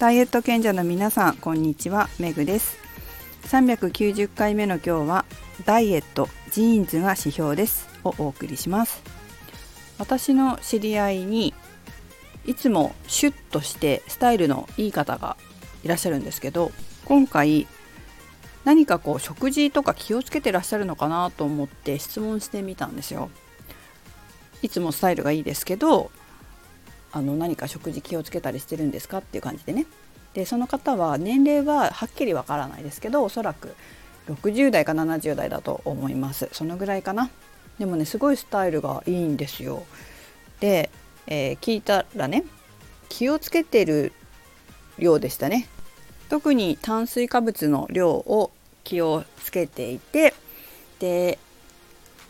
ダイエット賢者の皆さんこんにちは。メグです。390回目の今日はダイエットジーンズが指標です。をお送りします。私の知り合いにいつもシュッとしてスタイルのいい方がいらっしゃるんですけど今回何かこう食事とか気をつけてらっしゃるのかなと思って質問してみたんですよ。いつもスタイルがいいですけどあの何か食事気をつけたりしてるんですかっていう感じでね。でその方は年齢ははっきりわからないですけどおそらく60代か70代だと思います。そのぐらいかな。でもねすごいスタイルがいいんですよ。で、えー、聞いたらね気をつけてるようでしたね。特に炭水化物の量を気をつけていてで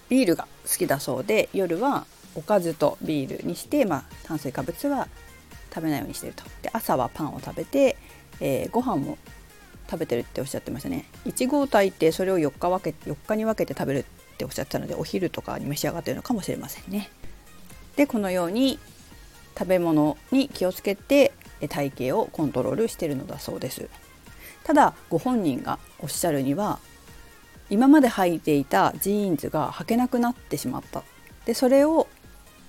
ビールが好きだそうで夜はおかずとビールにして、まあ、炭水化物は食べないようにしてると。で朝はパンを食べて、えー、ご飯も食べてるっておっしゃってましたね。1合炊いてそれを4日分け4日に分けて食べるっておっしゃってたのでお昼とかに召し上がってるのかもしれませんね。でこのように食べ物に気をつけて体型をコントロールしてるのだそうです。ただご本人がおっしゃるには今まで履いていたジーンズが履けなくなってしまった。でそれを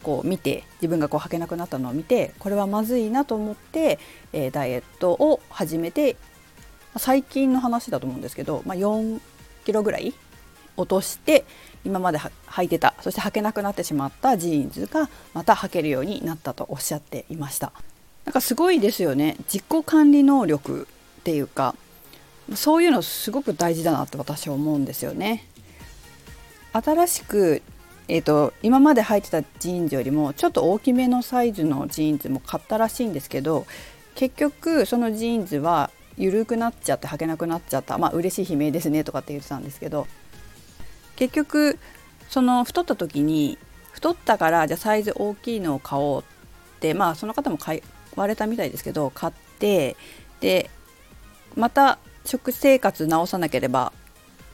こう見て自分がこう履けなくなったのを見てこれはまずいなと思って、えー、ダイエットを始めて最近の話だと思うんですけど、まあ、4キロぐらい落として今まで履いてたそして履けなくなってしまったジーンズがまた履けるようになったとおっしゃっていました。なんかすごいですよね。自己管理能力っていうかそういうのすごく大事だなって私は思うんですよね。新しくえーと、今まで履いてたジーンズよりもちょっと大きめのサイズのジーンズも買ったらしいんですけど結局そのジーンズは緩くなっちゃって履けなくなっちゃった。まあ嬉しい悲鳴ですねとかって言ってたんですけど結局その太った時に太ったからじゃあサイズ大きいのを買おうってまあその方も買われたみたいですけど買ってでまた食生活直さなければ、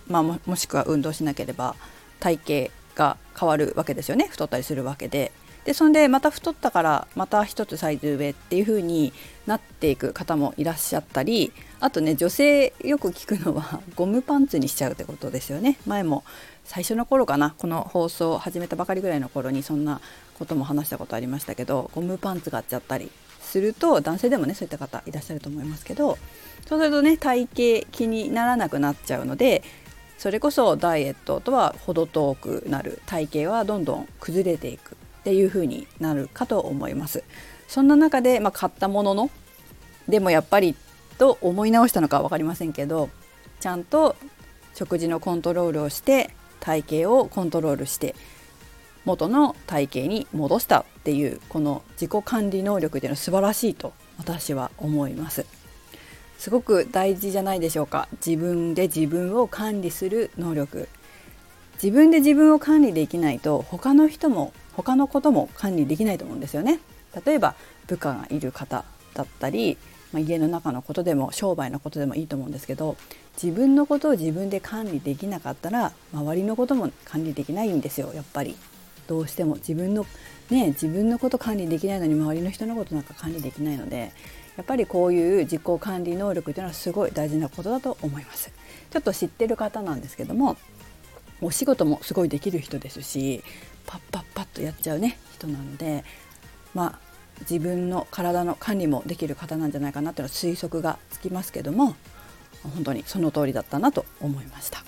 まあ、もしくは運動しなければ体型が変わるわけですよね太ったりするわけで。でそんでまた太ったからまた一つサイズ上っていう風になっていく方もいらっしゃったりあとね女性よく聞くのはゴムパンツにしちゃうってことですよね前も最初の頃かなこの放送を始めたばかりぐらいの頃にそんなことも話したことありましたけどゴムパンツがあっちゃったりすると男性でもねそういった方いらっしゃると思いますけどそうするとね体型気にならなくなっちゃうのでそれこそダイエットとは程遠くなる体型はどんどん崩れていくっていう風になるかと思いますそんな中で、まあ、買ったもののでもやっぱりと思い直したのか分かりませんけどちゃんと食事のコントロールをして体型をコントロールして元の体型に戻したっていうこの自己管理能力っていうのは素晴らしいと私は思います。すごく大事じゃないでしょうか。自分で自分を管理する能力。自分で自分を管理できないと他の人も他のことも管理できないと思うんですよね。例えば部下がいる方だったり、まあ、家の中のことでも商売のことでもいいと思うんですけど自分のことを自分で管理できなかったら周りのことも管理できないんですよやっぱり。どうしても自分のね自分のこと管理できないのに周りの人のことなんか管理できないのでやっぱりこういう自己管理能力というのはすごい大事なことだと思います。ちょっと知ってる方なんですけどもお仕事もすごいできる人ですしパッパッパッとやっちゃうね人なのでまあ自分の体の管理もできる方なんじゃないかなというのは推測がつきますけども本当にその通りだったなと思いました。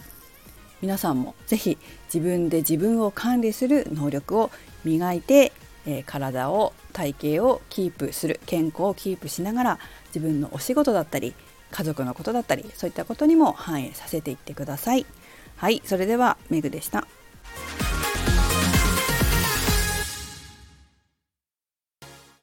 皆さんも是非自分で自分を管理する能力を磨いてえー、体を体型をキープする健康をキープしながら自分のお仕事だったり家族のことだったりそういったことにも反映させていってください。はいそれではメグでした。